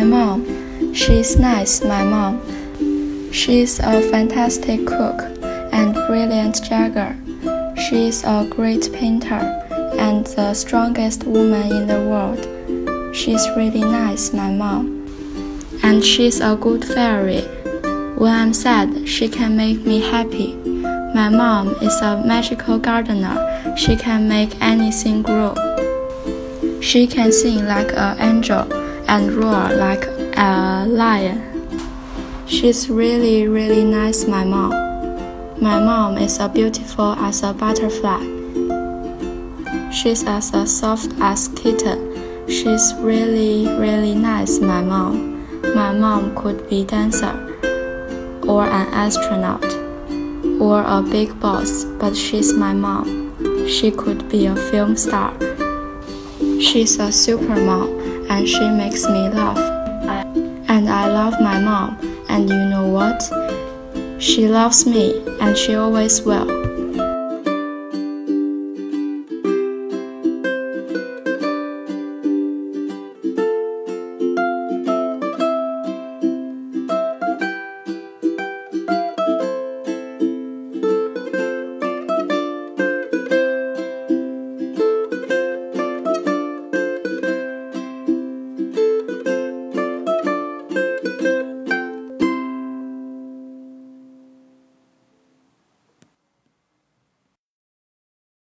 my mom. She's nice, my mom. She's a fantastic cook and brilliant jagger. She's a great painter and the strongest woman in the world. She's really nice, my mom. And she's a good fairy. When I'm sad, she can make me happy. My mom is a magical gardener. She can make anything grow. She can sing like an angel and roar like a lion. She's really, really nice, my mom. My mom is as beautiful as a butterfly. She's as soft as kitten. She's really, really nice, my mom. My mom could be dancer or an astronaut or a big boss, but she's my mom. She could be a film star. She's a super mom and she makes me laugh. And I love my mom, and you know what? She loves me and she always will.